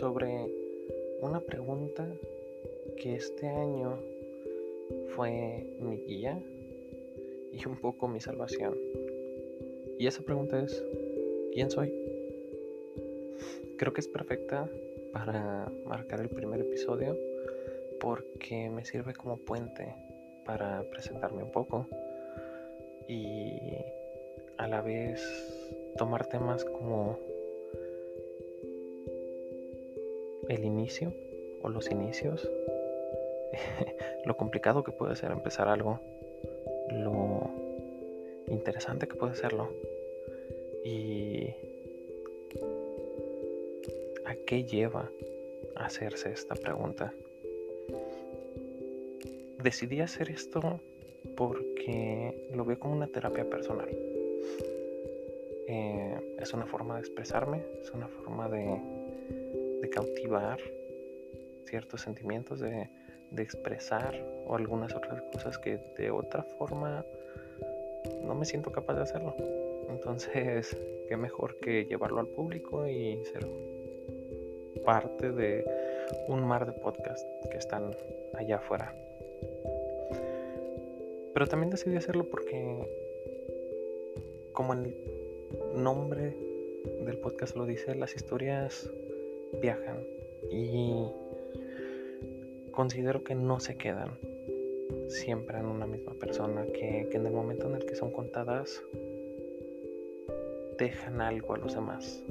sobre una pregunta que este año fue mi guía y un poco mi salvación. Y esa pregunta es, ¿quién soy? Creo que es perfecta para marcar el primer episodio porque me sirve como puente para presentarme un poco y a la vez tomar temas como el inicio o los inicios, lo complicado que puede ser empezar algo, lo interesante que puede serlo y a qué lleva hacerse esta pregunta decidí hacer esto porque lo veo como una terapia personal. Eh, es una forma de expresarme, es una forma de, cautivar ciertos sentimientos, de, de, expresar o algunas otras cosas que de otra forma no me siento capaz de hacerlo. Entonces, qué mejor que llevarlo al público y ser parte de un mar de podcasts que están allá afuera. Pero también decidí hacerlo porque, como el nombre del podcast lo dice, las historias viajan y considero que no se quedan siempre en una misma persona, que, en el momento en el que son contadas dejan algo a los demás,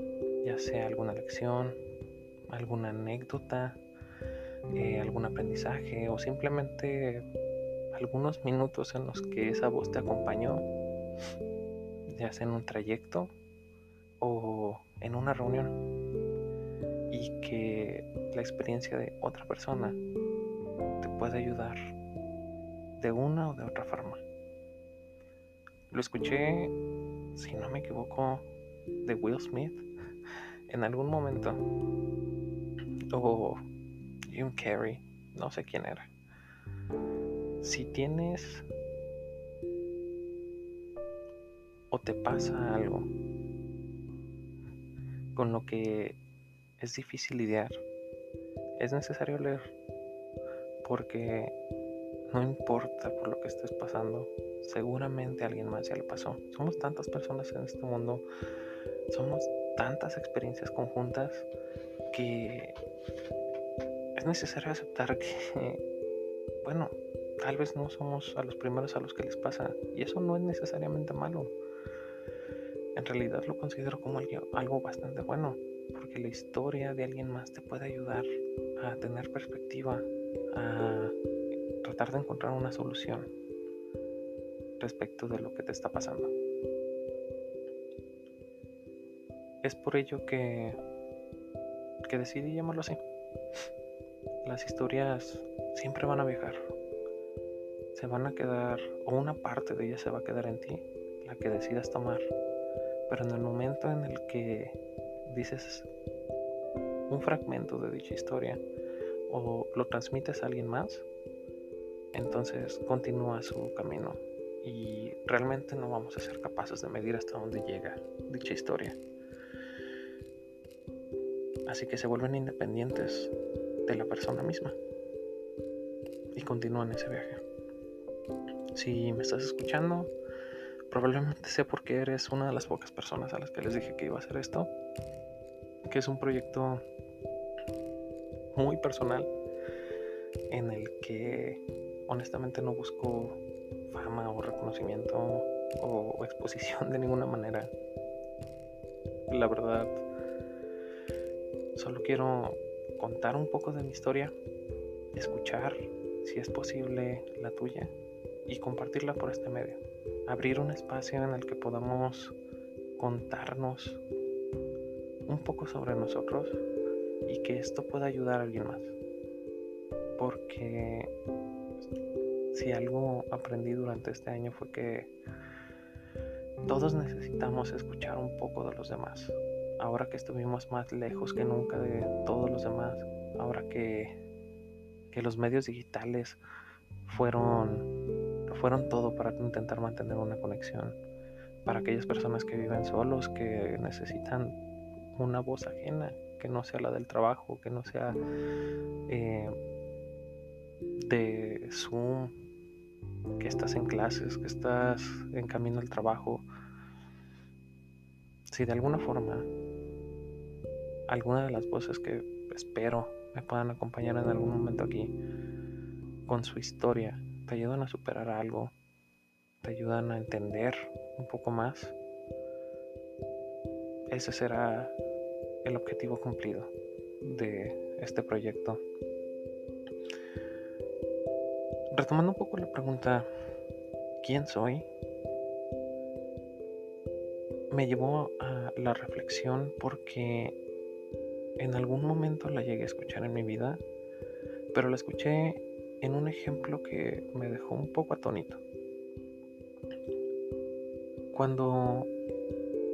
ya sea alguna lección, alguna anécdota, eh, algún aprendizaje o simplemente algunos minutos en los que esa voz te acompañó, ya sea en un trayecto o en una reunión, que la experiencia de otra persona te puede ayudar de una o de otra forma. Lo escuché, si no me equivoco, de Will Smith en algún momento, o Jim Carrey, no sé quién era si tienes o te pasa algo con lo que es difícil lidiar, es necesario leer porque no importa por lo que estés pasando, seguramente alguien más ya le pasó. Somos tantas personas en este mundo, somos tantas experiencias conjuntas que es necesario aceptar que, bueno, tal vez no somos a los primeros a los que les pasa y eso no es necesariamente malo. En realidad lo considero como algo bastante bueno, porque la historia de alguien más te puede ayudar a tener perspectiva, a tratar de encontrar una solución respecto de lo que te está pasando. Es por ello que, que decidí llamarlo así. Las historias siempre van a viajar, se van a quedar, o una parte de ellas se va a quedar en ti, la que decidas tomar. Pero en el momento en el que dices un fragmento de dicha historia o lo transmites a alguien más, entonces continúa su camino y realmente no vamos a ser capaces de medir hasta dónde llega dicha historia. Así que se vuelven independientes de la persona misma y continúan ese viaje. Si me estás escuchando, probablemente sea porque eres una de las pocas personas a las que les dije que iba a hacer esto, que es un proyecto muy personal en el que honestamente no busco fama o reconocimiento o, exposición de ninguna manera. La verdad, solo quiero contar un poco de mi historia, escuchar, si es posible, la tuya y compartirla por este medio. Abrir un espacio en el que podamos contarnos un poco sobre nosotros y que esto pueda ayudar a alguien más. Porque si algo aprendí durante este año fue que todos necesitamos escuchar un poco de los demás. Ahora que estuvimos más lejos que nunca de todos los demás, ahora que, que los medios digitales fueron fueron todo para intentar mantener una conexión. Para aquellas personas que viven solos, que necesitan una voz ajena, que no sea la del trabajo, que no sea eh, de Zoom, que estás en clases, que estás en camino al trabajo. Si de alguna forma alguna de las voces que espero me puedan acompañar en algún momento aquí con su historia, te ayudan a superar algo, te ayudan a entender un poco más, ese será el objetivo cumplido de este proyecto. Retomando un poco la pregunta, ¿quién soy? Me llevó a la reflexión porque en algún momento la llegué a escuchar en mi vida, pero la escuché en un ejemplo que me dejó un poco atónito. Cuando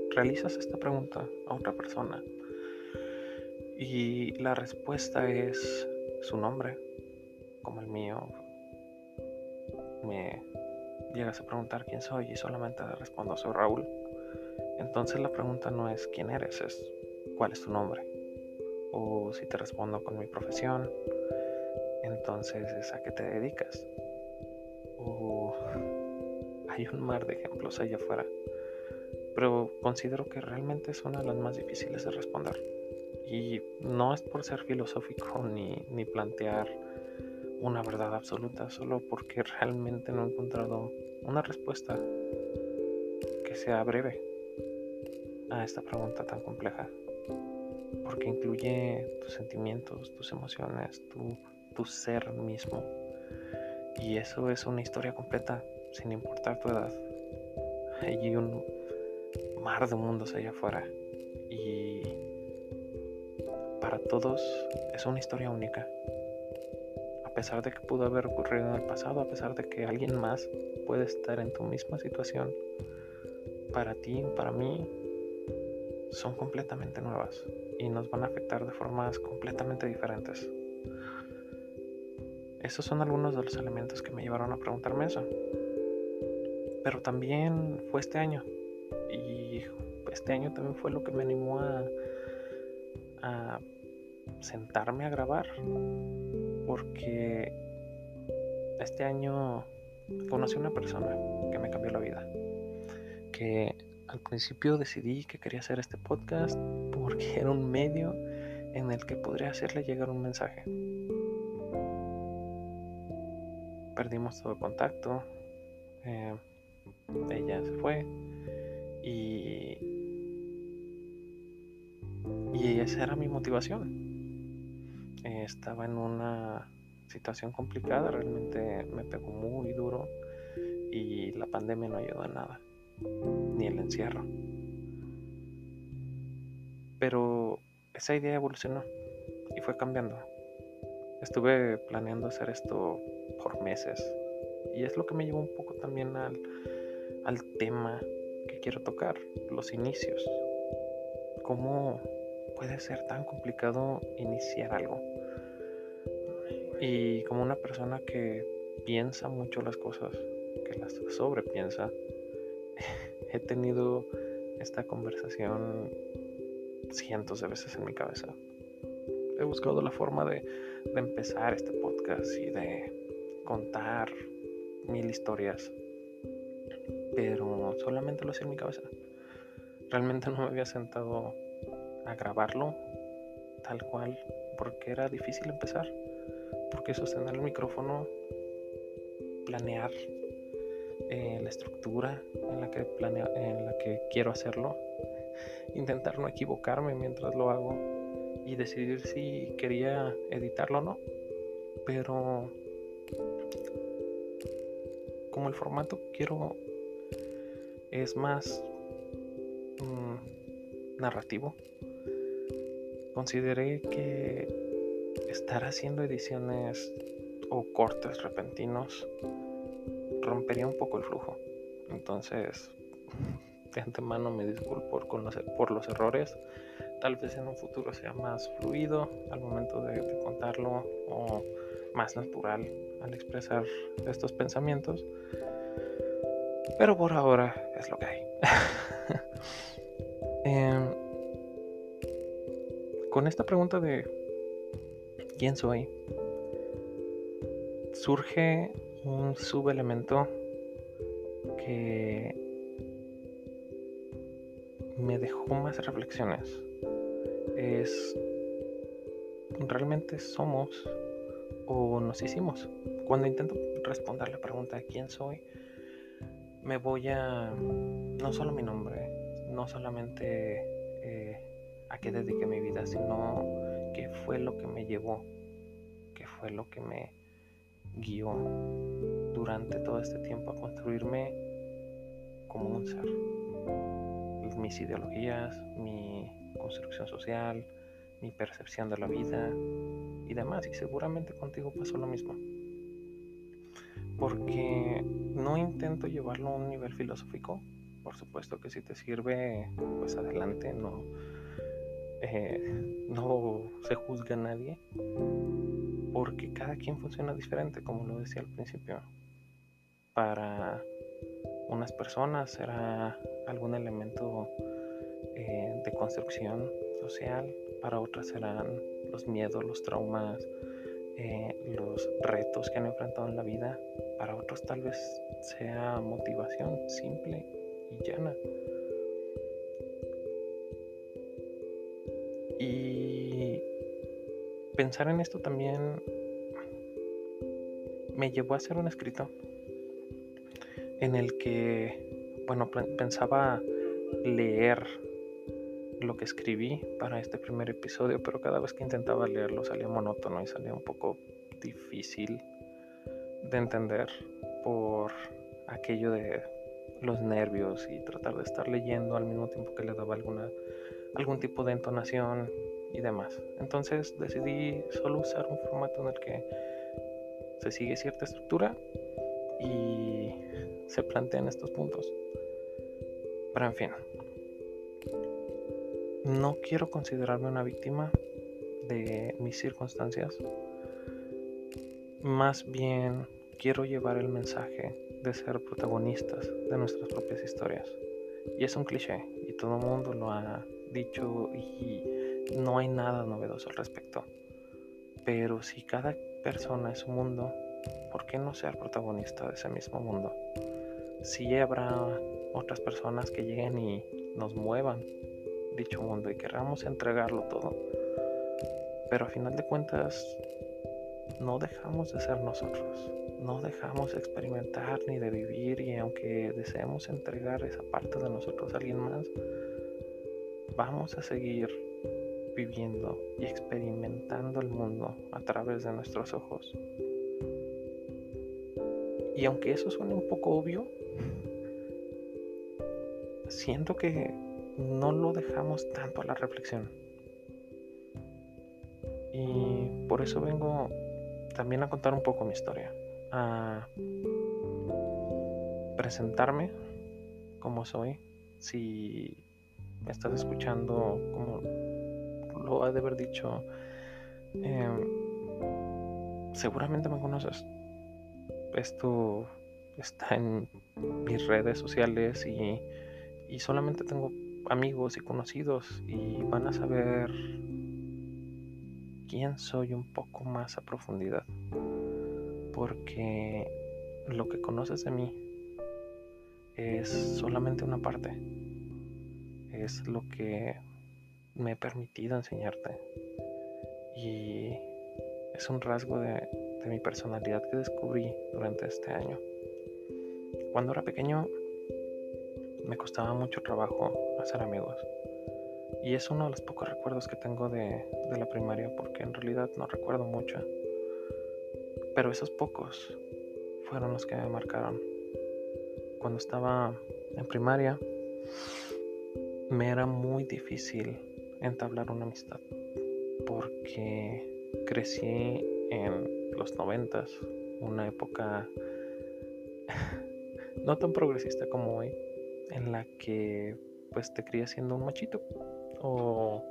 realizas esta pregunta a otra persona y la respuesta es su nombre, como el mío, me llegas a preguntar quién soy y solamente respondo soy Raúl, entonces la pregunta no es quién eres, es cuál es tu nombre. O si te respondo con mi profesión, entonces es a qué te dedicas. O hay un mar de ejemplos allá afuera. Pero considero que realmente es una de las más difíciles de responder. Y no es por ser filosófico ni, ni plantear una verdad absoluta, solo porque realmente no he encontrado una respuesta que sea breve a esta pregunta tan compleja. Porque incluye tus sentimientos, tus emociones, tu, tu ser mismo. Y eso es una historia completa, sin importar tu edad. Hay un mar de mundos allá afuera. Y para todos es una historia única a pesar de que pudo haber ocurrido en el pasado, a pesar de que alguien más puede estar en tu misma situación, para ti para mí son completamente nuevas y nos van a afectar de formas completamente diferentes. Esos son algunos de los elementos que me llevaron a preguntarme eso. Pero también fue este año. Y este año también fue lo que me animó a, sentarme a grabar porque este año conocí a una persona que me cambió la vida. Que al principio decidí que quería hacer este podcast porque era un medio en el que podría hacerle llegar un mensaje. Perdimos todo contacto. Eh, ella se fue. Y, y esa era mi motivación estaba en una situación complicada, realmente me pegó muy duro y la pandemia no ayudó a nada, ni el encierro. Pero esa idea evolucionó y fue cambiando. Estuve planeando hacer esto por meses y es lo que me llevó un poco también al, al tema que quiero tocar, los inicios. ¿Cómo puede ser tan complicado iniciar algo? Y como una persona que piensa mucho las cosas, que las sobrepiensa, he tenido esta conversación cientos de veces en mi cabeza. He buscado la forma de, empezar este podcast y de contar mil historias, pero solamente lo hacía en mi cabeza. Realmente no me había sentado a grabarlo tal cual porque era difícil empezar porque sostener el micrófono, planear eh, la estructura en la, que en la que quiero hacerlo, intentar no equivocarme mientras lo hago y decidir si quería editarlo o no. Pero como el formato que quiero es más mm, narrativo, consideré que estar haciendo ediciones o cortes repentinos rompería un poco el flujo. Entonces, de antemano me disculpo por los, por los errores. Tal vez en un futuro sea más fluido al momento de, de contarlo o más natural al expresar estos pensamientos. Pero por ahora es lo que hay. Em, con esta pregunta de quién soy, surge un subelemento que me dejó más reflexiones. Es realmente somos o nos hicimos. Cuando intento responder la pregunta de quién soy, me voy a no solo mi nombre, no solamente eh, a qué dediqué mi vida, sino qué fue lo que me llevó, qué fue lo que me guió durante todo este tiempo a construirme como un ser. Mis ideologías, mi construcción social, mi percepción de la vida y demás. Y seguramente contigo pasó lo mismo porque no intento llevarlo a un nivel filosófico. Por supuesto que si te sirve, pues adelante, no, eh, no se juzga a nadie, porque cada quien funciona diferente, como lo decía al principio. Para unas personas será algún elemento eh, de construcción social, para otras serán los miedos, los traumas, eh, los retos que han enfrentado en la vida, para otros tal vez sea motivación simple y llana. Y pensar en esto también me llevó a hacer un escrito en el que, bueno, pensaba leer lo que escribí para este primer episodio, pero cada vez que intentaba leerlo salía monótono y salía un poco difícil de entender por aquello de los nervios y tratar de estar leyendo al mismo tiempo que le daba alguna algún tipo de entonación y demás. Entonces decidí solo usar un formato en el que se sigue cierta estructura y se plantean estos puntos. Pero en fin, no quiero considerarme una víctima de mis circunstancias. Más bien quiero llevar el mensaje de ser protagonistas de nuestras propias historias. Y es un cliché y todo el mundo lo ha dicho y no hay nada novedoso al respecto. Pero si cada persona es un mundo, ¿por qué no ser protagonista de ese mismo mundo? Si habrá otras personas que lleguen y nos muevan dicho mundo y queramos entregarlo todo. Pero a final de cuentas, no dejamos de ser nosotros, no dejamos de experimentar ni de vivir y aunque deseemos entregar esa parte de nosotros a alguien más, vamos a seguir viviendo y experimentando el mundo a través de nuestros ojos. Y aunque eso suene un poco obvio, siento que no lo dejamos tanto a la reflexión. Y por eso vengo también a contar un poco mi historia, a presentarme como soy. Si me estás escuchando, como lo ha de haber dicho, em, seguramente me conoces. Esto está en mis redes sociales y, y solamente tengo amigos y conocidos y van a saber quién soy un poco más a profundidad. Porque lo que conoces de mí es solamente una parte. Es lo que me he permitido enseñarte. Y es un rasgo de, de mi personalidad que descubrí durante este año. Cuando era pequeño me costaba mucho trabajo hacer amigos. Y es uno de los pocos recuerdos que tengo de, la primaria porque en realidad no recuerdo mucho. Pero esos pocos fueron los que me marcaron. Cuando estaba en primaria me era muy difícil entablar una amistad porque crecí en los noventas, una época no tan progresista como hoy, en la que pues te crías siendo un machito o,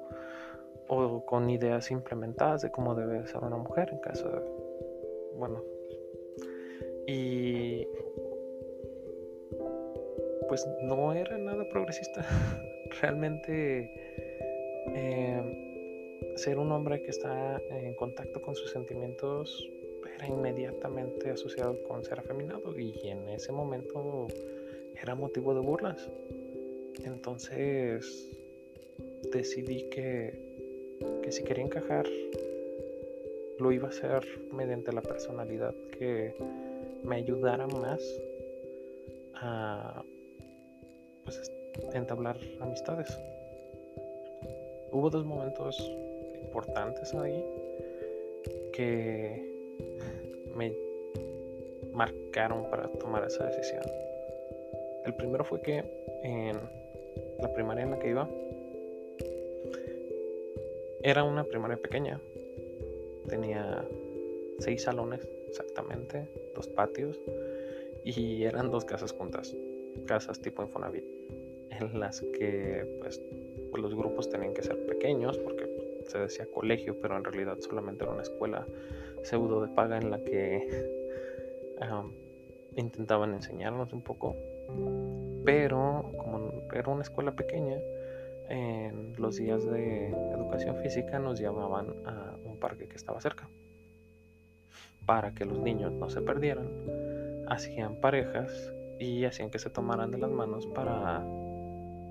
o con ideas implementadas de cómo debe ser una mujer en caso de bueno y pues no era nada progresista. Realmente eh, ser un hombre que está en contacto con sus sentimientos era inmediatamente asociado con ser afeminado y en ese momento era motivo de burlas. Entonces decidí que, que si quería encajar lo iba a hacer mediante la personalidad que me ayudara más a pues, entablar amistades. Hubo dos momentos importantes ahí que me marcaron para tomar esa decisión. El primero fue que en la primaria en la que iba era una primaria pequeña. Tenía seis salones exactamente, dos patios y eran dos casas juntas, casas tipo Infonavit, en las que pues, pues los grupos tenían que ser pequeños porque se decía colegio, pero en realidad solamente era una escuela pseudo de paga en la que intentaban enseñarnos un poco. Pero como era una escuela pequeña, en los días de educación física nos llevaban a un parque que estaba cerca. Para que los niños no se perdieran, hacían parejas y hacían que se tomaran de las manos para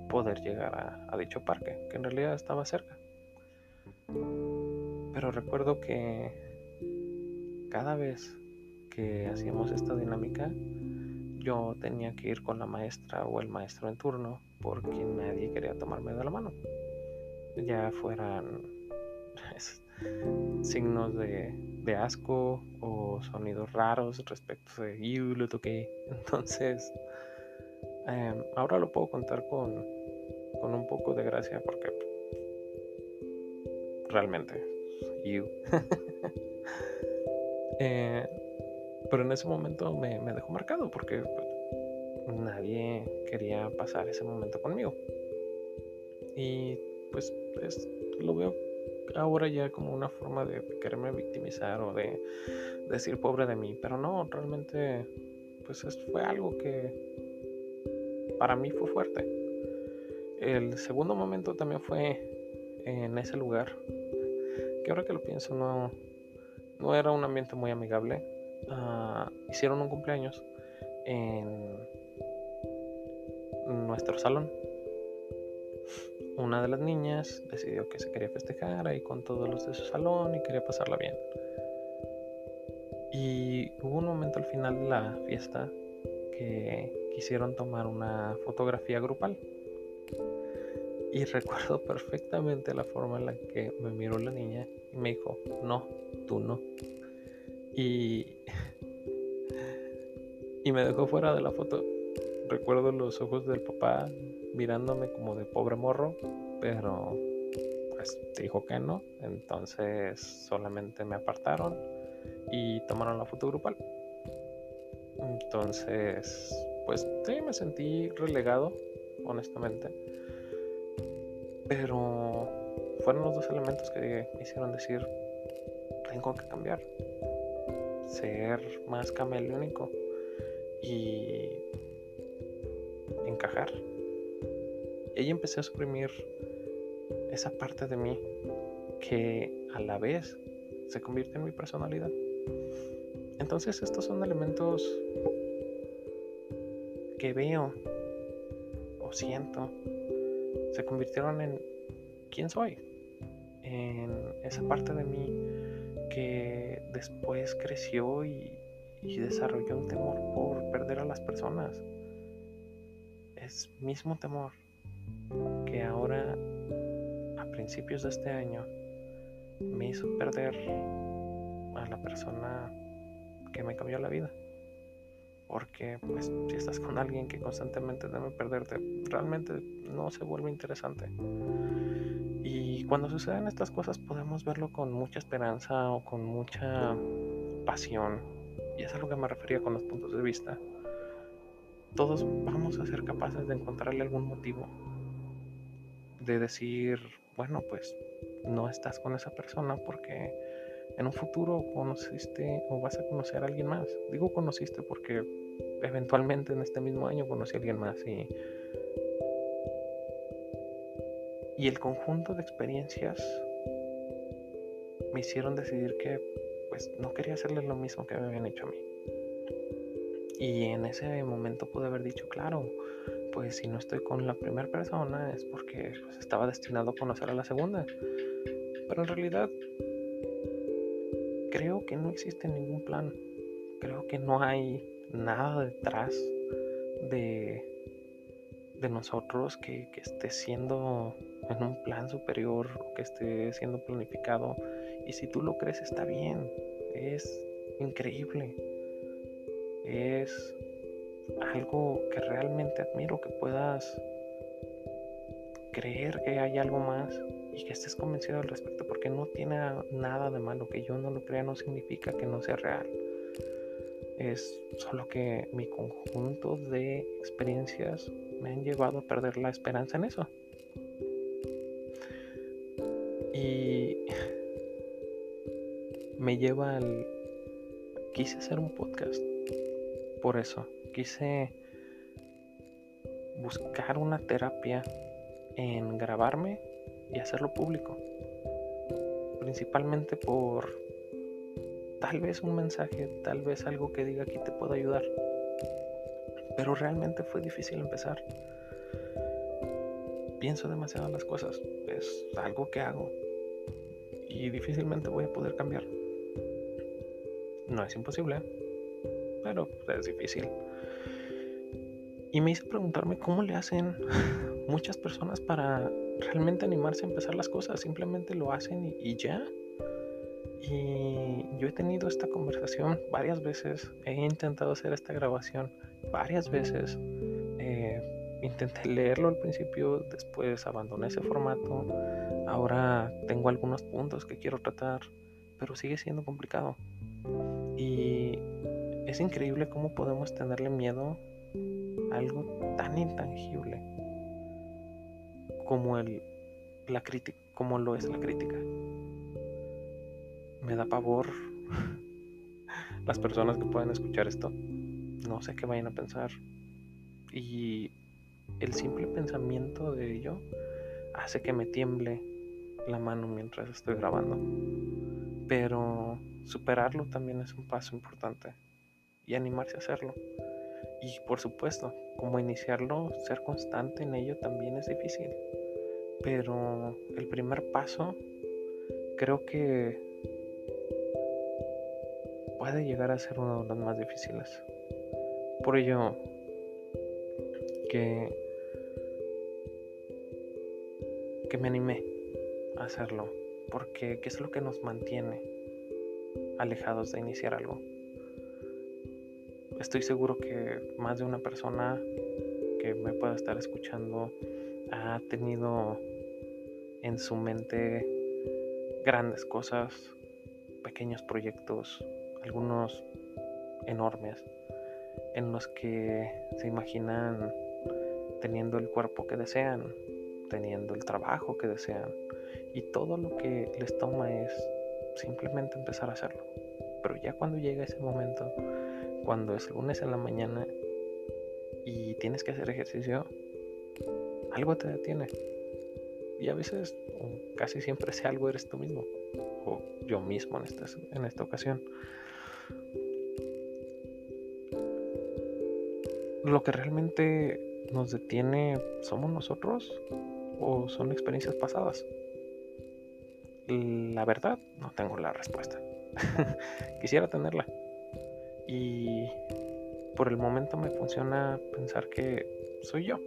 poder llegar a, dicho parque, que en realidad estaba cerca. Pero recuerdo que cada vez que hacíamos esta dinámica, yo tenía que ir con la maestra o el maestro en turno porque nadie quería tomarme de la mano. Ya fueran signos de, asco o sonidos raros respecto de you lo toqué. Entonces, em, ahora lo puedo contar con, con un poco de gracia porque realmente, you. Eh, pero en ese momento me, dejó marcado porque nadie quería pasar ese momento conmigo. Y pues, lo veo ahora ya como una forma de quererme victimizar o de decir pobre de mí, pero no, realmente pues fue algo que para mí fue fuerte. El segundo momento también fue en ese lugar que ahora que lo pienso no, era un ambiente muy amigable. Ah, hicieron un cumpleaños en nuestro salón. Una de las niñas decidió que se quería festejar ahí con todos los de su salón y quería pasarla bien. Y hubo un momento al final de la fiesta que quisieron tomar una fotografía grupal. Y recuerdo perfectamente la forma en la que me miró la niña y me dijo, no, tú no. Y, y me dejó fuera de la foto. Recuerdo los ojos del papá mirándome como de pobre morro, pero pues dijo que no. Entonces solamente me apartaron y tomaron la foto grupal. Entonces, pues sí, me sentí relegado, honestamente pero fueron los dos elementos que me hicieron decir, tengo que cambiar, ser más camaleónico y encajar. Y ahí empecé a suprimir esa parte de mí que a la vez se convierte en mi personalidad. Entonces estos son elementos que veo o siento se convirtieron en quién soy, en esa parte de mí que después creció y, desarrolló un temor por perder a las personas. Es mismo temor que ahora, a principios de este año, me hizo perder a la persona que me cambió la vida porque pues si estás con alguien que constantemente debe perderte, realmente no se vuelve interesante. Y cuando suceden estas cosas podemos verlo con mucha esperanza o con mucha pasión. Y es a lo que me refería con los puntos de vista. Todos vamos a ser capaces de encontrarle algún motivo. De decir, bueno, pues no estás con esa persona porque en un futuro conociste o vas a conocer a alguien más. Digo conociste porque eventualmente en este mismo año conocí a alguien más y, y el conjunto de experiencias me hicieron decidir que pues no quería hacerle lo mismo que me habían hecho a mí. Y en ese momento pude haber dicho, claro, pues si no estoy con la primera persona es porque pues, estaba destinado a conocer a la segunda. Pero en realidad creo que no existe ningún plan. Creo que no hay nada detrás de, de nosotros que, que esté siendo en un plan superior o que esté siendo planificado. Y si tú lo crees está bien. Es increíble es algo que realmente admiro, que puedas creer que hay algo más y que estés convencido al respecto, porque no tiene nada de malo. Que yo no lo crea no significa que no sea real. Es solo que mi conjunto de experiencias me han llevado a perder la esperanza en eso. Y me lleva al... Quise hacer un podcast por eso. Quise buscar una terapia en grabarme y hacerlo público. Principalmente por tal vez un mensaje, tal vez algo que diga aquí te puedo ayudar. Pero realmente fue difícil empezar. Pienso demasiado en las cosas. Es algo que hago. Y difícilmente voy a poder cambiar. No es imposible, pero es difícil. Y me hice preguntarme cómo le hacen muchas personas para realmente animarse a empezar las cosas. Simplemente lo hacen y, ya. Y yo he tenido esta conversación varias veces. He intentado hacer esta grabación varias veces. Eh, intenté leerlo al principio, después abandoné ese formato. Ahora tengo algunos puntos que quiero tratar, pero sigue siendo complicado. Y es increíble cómo podemos tenerle miedo a algo tan intangible como el la como lo es la crítica. Me da pavor las personas que pueden escuchar esto. No sé qué vayan a pensar. Y el simple pensamiento de ello hace que me tiemble la mano mientras estoy grabando. Pero superarlo también es un paso importante y animarse a hacerlo. Y por supuesto, como iniciarlo, ser constante en ello también es difícil. Pero el primer paso creo que puede llegar a ser uno de los más difíciles. Por ello, que, que me animé a hacerlo. Porque ¿qué es lo que nos mantiene alejados de iniciar algo? estoy seguro que más de una persona que me pueda estar escuchando ha tenido en su mente grandes cosas, pequeños proyectos, algunos enormes, en los que se imaginan teniendo el cuerpo que desean, teniendo el trabajo que desean, y todo lo que les toma es simplemente empezar a hacerlo. Pero ya cuando llega ese momento, cuando es lunes en la mañana y tienes que hacer ejercicio, algo te detiene. Y a veces, casi siempre ese algo eres tú mismo, o yo mismo en esta, en esta ocasión. Lo que realmente nos detiene somos nosotros o son experiencias pasadas. La verdad, no tengo la respuesta. Quisiera tenerla. Y por el momento me funciona pensar que soy yo.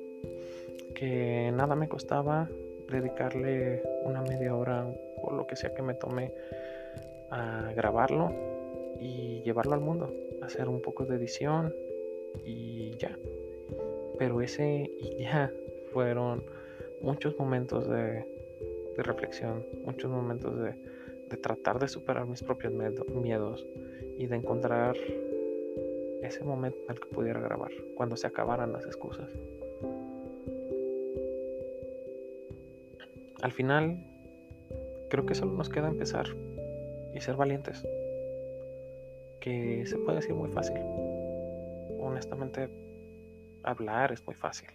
Que nada me costaba dedicarle una media hora o lo que sea que me tome a grabarlo y llevarlo al mundo. Hacer un poco de edición y ya. Pero ese y ya fueron muchos momentos de, reflexión, muchos momentos de, de tratar de superar mis propios miedos y de encontrar ese momento en el que pudiera grabar, cuando se acabaran las excusas. Al final, creo que solo nos queda empezar y ser valientes. Que se puede decir muy fácil. honestamente hablar es muy fácil.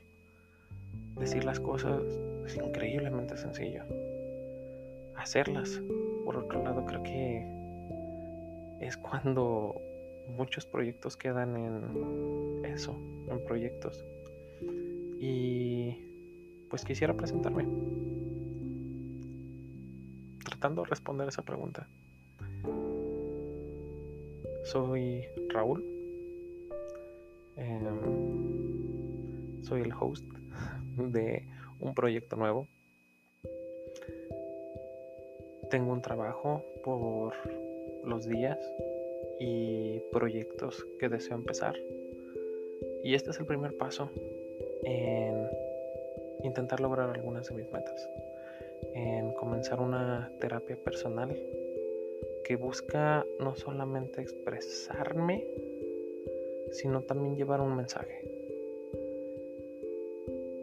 Decir las cosas es increíblemente sencillo. Hacerlas, por otro lado, creo que es cuando muchos proyectos quedan en eso, en proyectos. Y pues quisiera presentarme. Tratando de responder esa pregunta. Soy Raúl. Em, soy el host de un proyecto nuevo. Tengo un trabajo por los días y proyectos que deseo empezar. Y este es el primer paso en intentar lograr algunas de mis metas. En comenzar una terapia personal busca no solamente expresarme, sino también llevar un mensaje.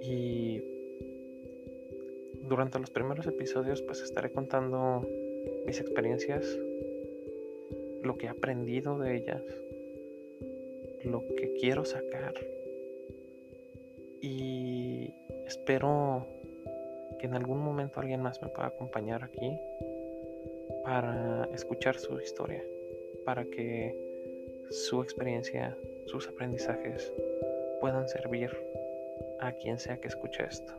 Y durante los primeros episodios pues estaré contando mis experiencias, lo que he aprendido de ellas, lo que quiero sacar y espero que en algún momento alguien más me pueda acompañar aquí para escuchar su historia, para que su experiencia, sus aprendizajes puedan servir a quien sea que escuche esto.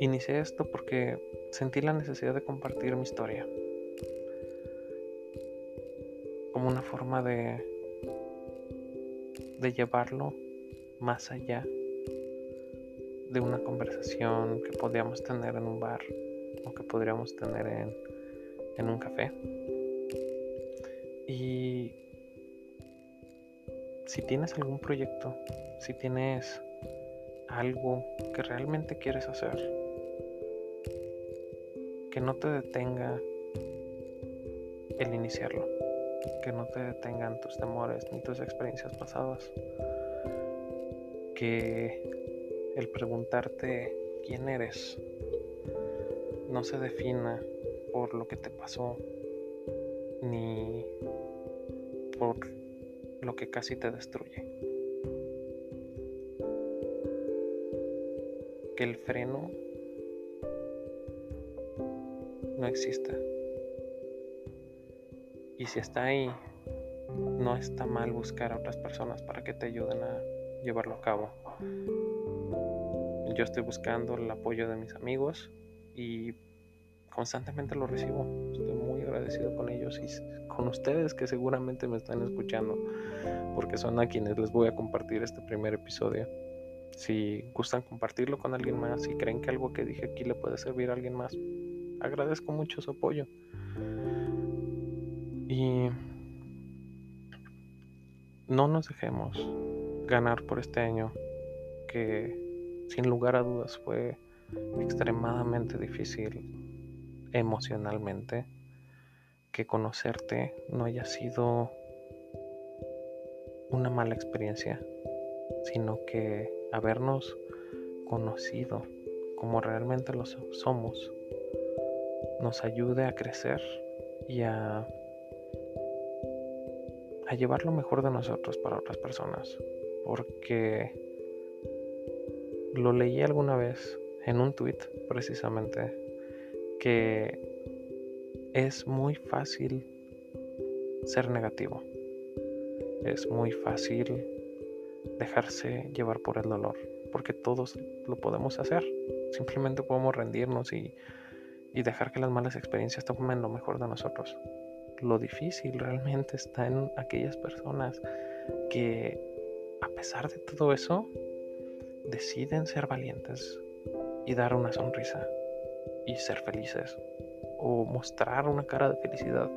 Inicié esto porque sentí la necesidad de compartir mi historia como una forma de, de llevarlo más allá de una conversación que podríamos tener en un bar o que podríamos tener en, un café. Y si tienes algún proyecto, si tienes algo que realmente quieres hacer, que no te detenga el iniciarlo, que no te detengan tus temores ni tus experiencias pasadas, que el preguntarte quién eres no se defina por lo que te pasó ni por lo que casi te destruye. Que el freno no existe. Y si está ahí, no está mal buscar a otras personas para que te ayuden a llevarlo a cabo. Yo estoy buscando el apoyo de mis amigos y constantemente lo recibo. Estoy muy agradecido con ellos y con ustedes que seguramente me están escuchando, porque son a quienes les voy a compartir este primer episodio. Si gustan compartirlo con alguien más, si creen que algo que dije aquí le puede servir a alguien más, agradezco mucho su apoyo. Y no nos dejemos ganar por este año que sin lugar a dudas fue extremadamente difícil emocionalmente, que conocerte no haya sido una mala experiencia, sino que habernos conocido como realmente lo somos nos ayude a crecer y a, a llevar lo mejor de nosotros para otras personas. Porque lo leí alguna vez en un tweet precisamente que es muy fácil ser negativo. Es muy fácil dejarse llevar por el dolor, porque todos lo podemos hacer. Simplemente podemos rendirnos y, y dejar que las malas experiencias tomen lo mejor de nosotros. Lo difícil realmente está en aquellas personas que a pesar de todo eso deciden ser valientes y dar una sonrisa y ser felices o mostrar una cara de felicidad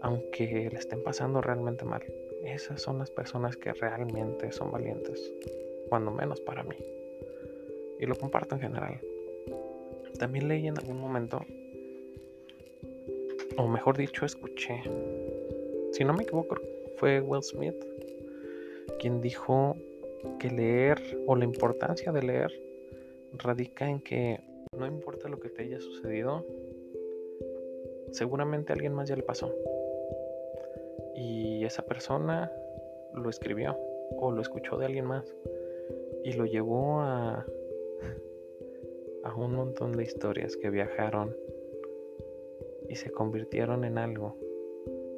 aunque le estén pasando realmente mal. Esas son las personas que realmente son valientes, cuando menos para mí. Y lo comparto en general. También leí en algún momento, o mejor dicho, escuché, si no me equivoco, fue Will Smith quien dijo que leer o la importancia de leer radica en que no importa lo que te haya sucedido, seguramente alguien más ya le pasó. Y esa persona lo escribió o lo escuchó de alguien más y lo llevó a, a un montón de historias que viajaron y se convirtieron en algo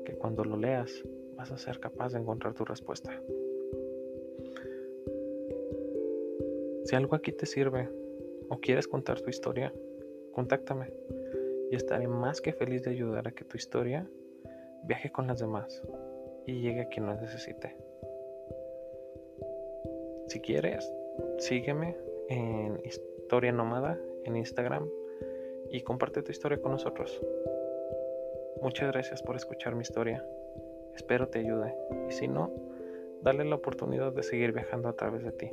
que cuando lo leas vas a ser capaz de encontrar tu respuesta. Si algo aquí te sirve o quieres contar tu historia, contáctame y estaré más que feliz de ayudar a que tu historia viaje con las demás y llegue a quien lo necesite. Si quieres, sígueme en Historia Nómada en Instagram y comparte tu historia con nosotros. Muchas gracias por escuchar mi historia. Espero te ayude y si no, dale la oportunidad de seguir viajando a través de ti.